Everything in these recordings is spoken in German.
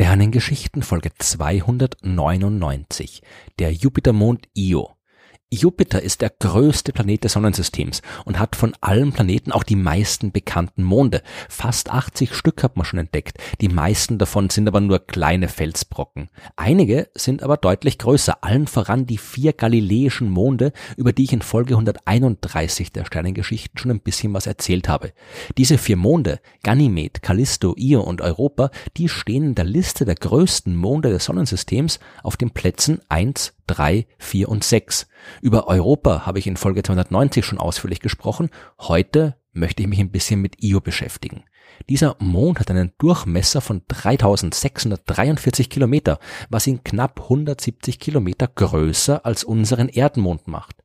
Sternengeschichten Folge 299. Der Jupitermond Io. Jupiter ist der größte Planet des Sonnensystems und hat von allen Planeten auch die meisten bekannten Monde. Fast 80 Stück hat man schon entdeckt. Die meisten davon sind aber nur kleine Felsbrocken. Einige sind aber deutlich größer, allen voran die vier galiläischen Monde, über die ich in Folge 131 der Sternengeschichten schon ein bisschen was erzählt habe. Diese vier Monde, Ganymed, Callisto, Io und Europa, die stehen in der Liste der größten Monde des Sonnensystems auf den Plätzen 1, 3, 4 und 6. Über Europa habe ich in Folge 290 schon ausführlich gesprochen. Heute möchte ich mich ein bisschen mit Io beschäftigen. Dieser Mond hat einen Durchmesser von 3643 Kilometer, was ihn knapp 170 Kilometer größer als unseren Erdmond macht.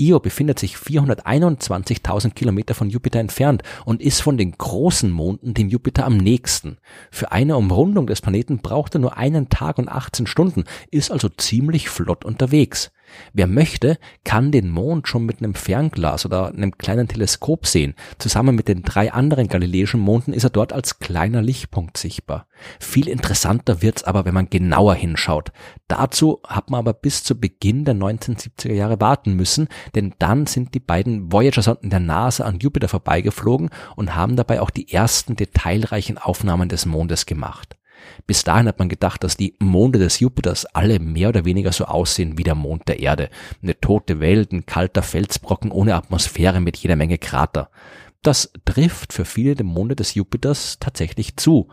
Io befindet sich 421.000 Kilometer von Jupiter entfernt und ist von den großen Monden dem Jupiter am nächsten. Für eine Umrundung des Planeten braucht er nur einen Tag und 18 Stunden, ist also ziemlich flott unterwegs. Wer möchte, kann den Mond schon mit einem Fernglas oder einem kleinen Teleskop sehen. Zusammen mit den drei anderen galiläischen Monden ist er dort als kleiner Lichtpunkt sichtbar. Viel interessanter wird's aber, wenn man genauer hinschaut. Dazu hat man aber bis zu Beginn der 1970er Jahre warten müssen, denn dann sind die beiden Voyager-Sonden der NASA an Jupiter vorbeigeflogen und haben dabei auch die ersten detailreichen Aufnahmen des Mondes gemacht. Bis dahin hat man gedacht, dass die Monde des Jupiters alle mehr oder weniger so aussehen wie der Mond der Erde. Eine tote Welt, ein kalter Felsbrocken ohne Atmosphäre mit jeder Menge Krater. Das trifft für viele der Monde des Jupiters tatsächlich zu.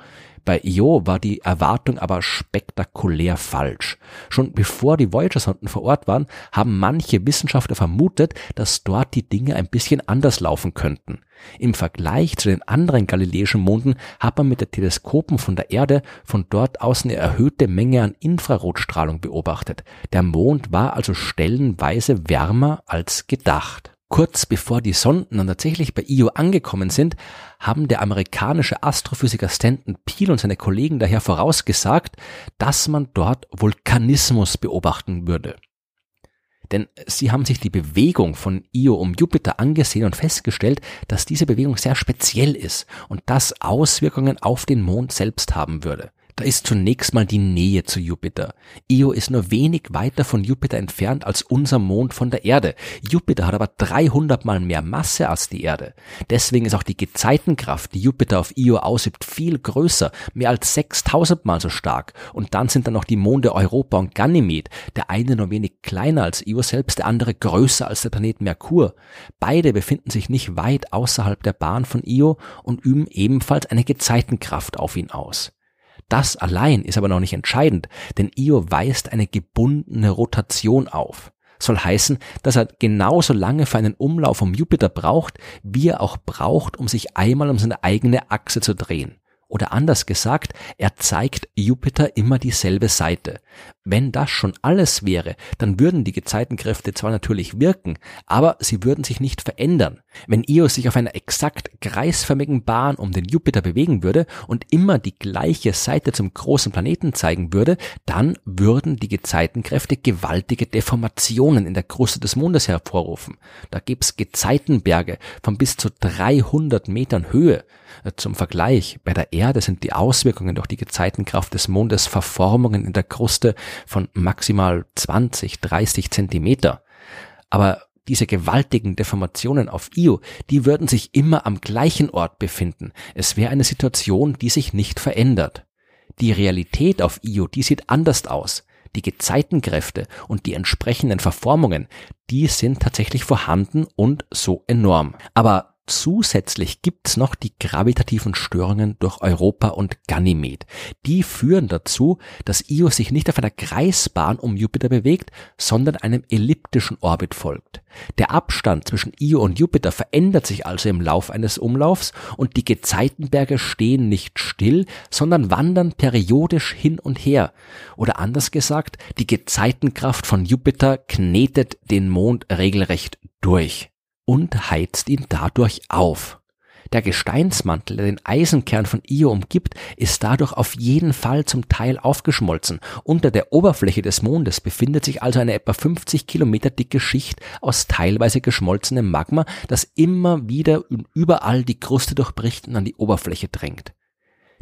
Bei Io war die Erwartung aber spektakulär falsch. Schon bevor die Voyager-Sonden vor Ort waren, haben manche Wissenschaftler vermutet, dass dort die Dinge ein bisschen anders laufen könnten. Im Vergleich zu den anderen galiläischen Monden hat man mit den Teleskopen von der Erde von dort aus eine erhöhte Menge an Infrarotstrahlung beobachtet. Der Mond war also stellenweise wärmer als gedacht. Kurz bevor die Sonden dann tatsächlich bei Io angekommen sind, haben der amerikanische Astrophysiker Stanton Peel und seine Kollegen daher vorausgesagt, dass man dort Vulkanismus beobachten würde. Denn sie haben sich die Bewegung von Io um Jupiter angesehen und festgestellt, dass diese Bewegung sehr speziell ist und das Auswirkungen auf den Mond selbst haben würde. Da ist zunächst mal die Nähe zu Jupiter. Io ist nur wenig weiter von Jupiter entfernt als unser Mond von der Erde. Jupiter hat aber 300 mal mehr Masse als die Erde. Deswegen ist auch die Gezeitenkraft, die Jupiter auf Io ausübt, viel größer, mehr als 6000 mal so stark. Und dann sind da noch die Monde Europa und Ganymed, der eine nur wenig kleiner als Io selbst, der andere größer als der Planet Merkur. Beide befinden sich nicht weit außerhalb der Bahn von Io und üben ebenfalls eine Gezeitenkraft auf ihn aus. Das allein ist aber noch nicht entscheidend, denn Io weist eine gebundene Rotation auf. Soll heißen, dass er genauso lange für einen Umlauf um Jupiter braucht, wie er auch braucht, um sich einmal um seine eigene Achse zu drehen. Oder anders gesagt, er zeigt Jupiter immer dieselbe Seite. Wenn das schon alles wäre, dann würden die Gezeitenkräfte zwar natürlich wirken, aber sie würden sich nicht verändern. Wenn Io sich auf einer exakt kreisförmigen Bahn um den Jupiter bewegen würde und immer die gleiche Seite zum großen Planeten zeigen würde, dann würden die Gezeitenkräfte gewaltige Deformationen in der Kruste des Mondes hervorrufen. Da gibt's Gezeitenberge von bis zu 300 Metern Höhe. Zum Vergleich, bei der Erde sind die Auswirkungen durch die Gezeitenkraft des Mondes Verformungen in der Kruste von maximal 20, 30 Zentimeter. Aber diese gewaltigen Deformationen auf Io, die würden sich immer am gleichen Ort befinden. Es wäre eine Situation, die sich nicht verändert. Die Realität auf Io, die sieht anders aus. Die Gezeitenkräfte und die entsprechenden Verformungen, die sind tatsächlich vorhanden und so enorm. Aber Zusätzlich gibt's noch die gravitativen Störungen durch Europa und Ganymed. Die führen dazu, dass Io sich nicht auf einer Kreisbahn um Jupiter bewegt, sondern einem elliptischen Orbit folgt. Der Abstand zwischen Io und Jupiter verändert sich also im Lauf eines Umlaufs und die Gezeitenberge stehen nicht still, sondern wandern periodisch hin und her. Oder anders gesagt, die Gezeitenkraft von Jupiter knetet den Mond regelrecht durch und heizt ihn dadurch auf. Der Gesteinsmantel, der den Eisenkern von Io umgibt, ist dadurch auf jeden Fall zum Teil aufgeschmolzen. Unter der Oberfläche des Mondes befindet sich also eine etwa 50 Kilometer dicke Schicht aus teilweise geschmolzenem Magma, das immer wieder und überall die Kruste durchbricht und an die Oberfläche drängt.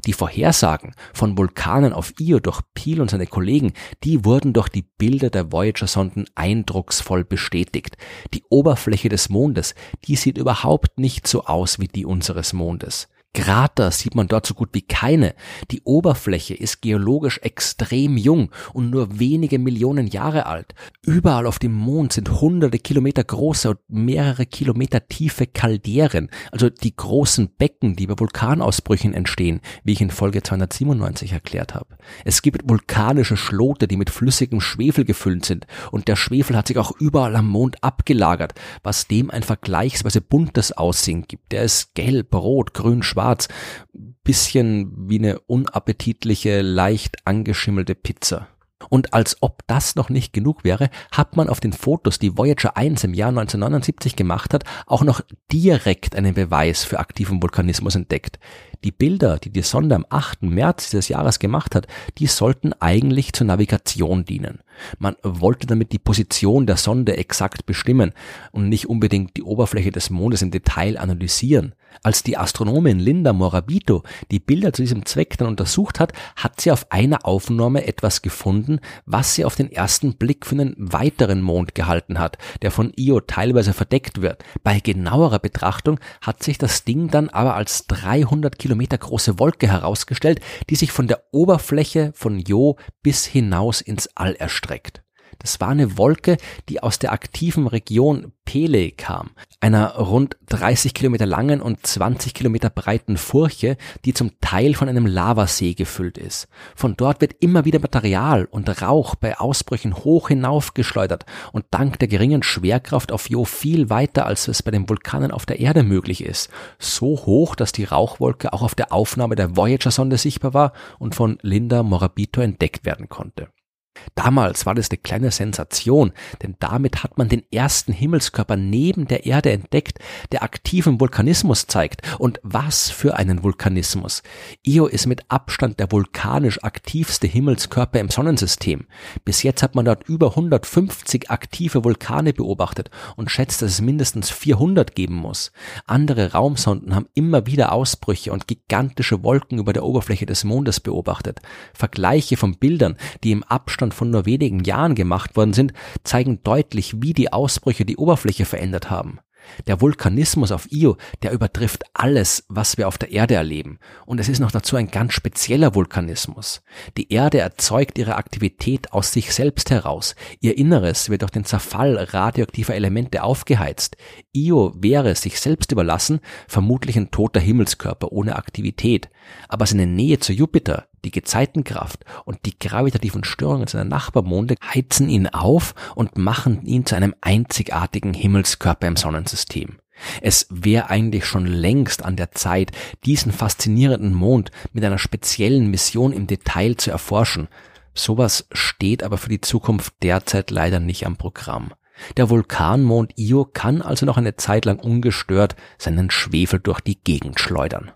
Die Vorhersagen von Vulkanen auf Io durch Peel und seine Kollegen, die wurden durch die Bilder der Voyager-Sonden eindrucksvoll bestätigt. Die Oberfläche des Mondes, die sieht überhaupt nicht so aus wie die unseres Mondes. Krater sieht man dort so gut wie keine. Die Oberfläche ist geologisch extrem jung und nur wenige Millionen Jahre alt. Überall auf dem Mond sind hunderte Kilometer große und mehrere Kilometer tiefe Kalderen, also die großen Becken, die bei Vulkanausbrüchen entstehen, wie ich in Folge 297 erklärt habe. Es gibt vulkanische Schlote, die mit flüssigem Schwefel gefüllt sind und der Schwefel hat sich auch überall am Mond abgelagert, was dem ein vergleichsweise buntes Aussehen gibt. Der ist gelb, rot, grün, schwarz schwarz, bisschen wie eine unappetitliche, leicht angeschimmelte Pizza. Und als ob das noch nicht genug wäre, hat man auf den Fotos, die Voyager 1 im Jahr 1979 gemacht hat, auch noch direkt einen Beweis für aktiven Vulkanismus entdeckt. Die Bilder, die die Sonde am 8. März dieses Jahres gemacht hat, die sollten eigentlich zur Navigation dienen. Man wollte damit die Position der Sonde exakt bestimmen und nicht unbedingt die Oberfläche des Mondes im Detail analysieren. Als die Astronomin Linda Morabito die Bilder zu diesem Zweck dann untersucht hat, hat sie auf einer Aufnahme etwas gefunden, was sie auf den ersten Blick für einen weiteren Mond gehalten hat, der von Io teilweise verdeckt wird. Bei genauerer Betrachtung hat sich das Ding dann aber als 300 Kilometer große Wolke herausgestellt, die sich von der Oberfläche von Io bis hinaus ins All erstreckt. Das war eine Wolke, die aus der aktiven Region Pele kam, einer rund 30 Kilometer langen und 20 Kilometer breiten Furche, die zum Teil von einem Lavasee gefüllt ist. Von dort wird immer wieder Material und Rauch bei Ausbrüchen hoch hinaufgeschleudert und dank der geringen Schwerkraft auf Jo viel weiter, als es bei den Vulkanen auf der Erde möglich ist. So hoch, dass die Rauchwolke auch auf der Aufnahme der Voyager-Sonde sichtbar war und von Linda Morabito entdeckt werden konnte. Damals war das eine kleine Sensation, denn damit hat man den ersten Himmelskörper neben der Erde entdeckt, der aktiven Vulkanismus zeigt. Und was für einen Vulkanismus. Io ist mit Abstand der vulkanisch aktivste Himmelskörper im Sonnensystem. Bis jetzt hat man dort über 150 aktive Vulkane beobachtet und schätzt, dass es mindestens 400 geben muss. Andere Raumsonden haben immer wieder Ausbrüche und gigantische Wolken über der Oberfläche des Mondes beobachtet. Vergleiche von Bildern, die im Abstand Abstand von nur wenigen Jahren gemacht worden sind, zeigen deutlich, wie die Ausbrüche die Oberfläche verändert haben. Der Vulkanismus auf Io, der übertrifft alles, was wir auf der Erde erleben. Und es ist noch dazu ein ganz spezieller Vulkanismus. Die Erde erzeugt ihre Aktivität aus sich selbst heraus. Ihr Inneres wird durch den Zerfall radioaktiver Elemente aufgeheizt. Io wäre sich selbst überlassen, vermutlich ein toter Himmelskörper ohne Aktivität. Aber seine Nähe zu Jupiter, die Gezeitenkraft und die gravitativen Störungen seiner Nachbarmonde heizen ihn auf und machen ihn zu einem einzigartigen Himmelskörper im Sonnensystem. Es wäre eigentlich schon längst an der Zeit, diesen faszinierenden Mond mit einer speziellen Mission im Detail zu erforschen. Sowas steht aber für die Zukunft derzeit leider nicht am Programm. Der Vulkanmond Io kann also noch eine Zeit lang ungestört seinen Schwefel durch die Gegend schleudern.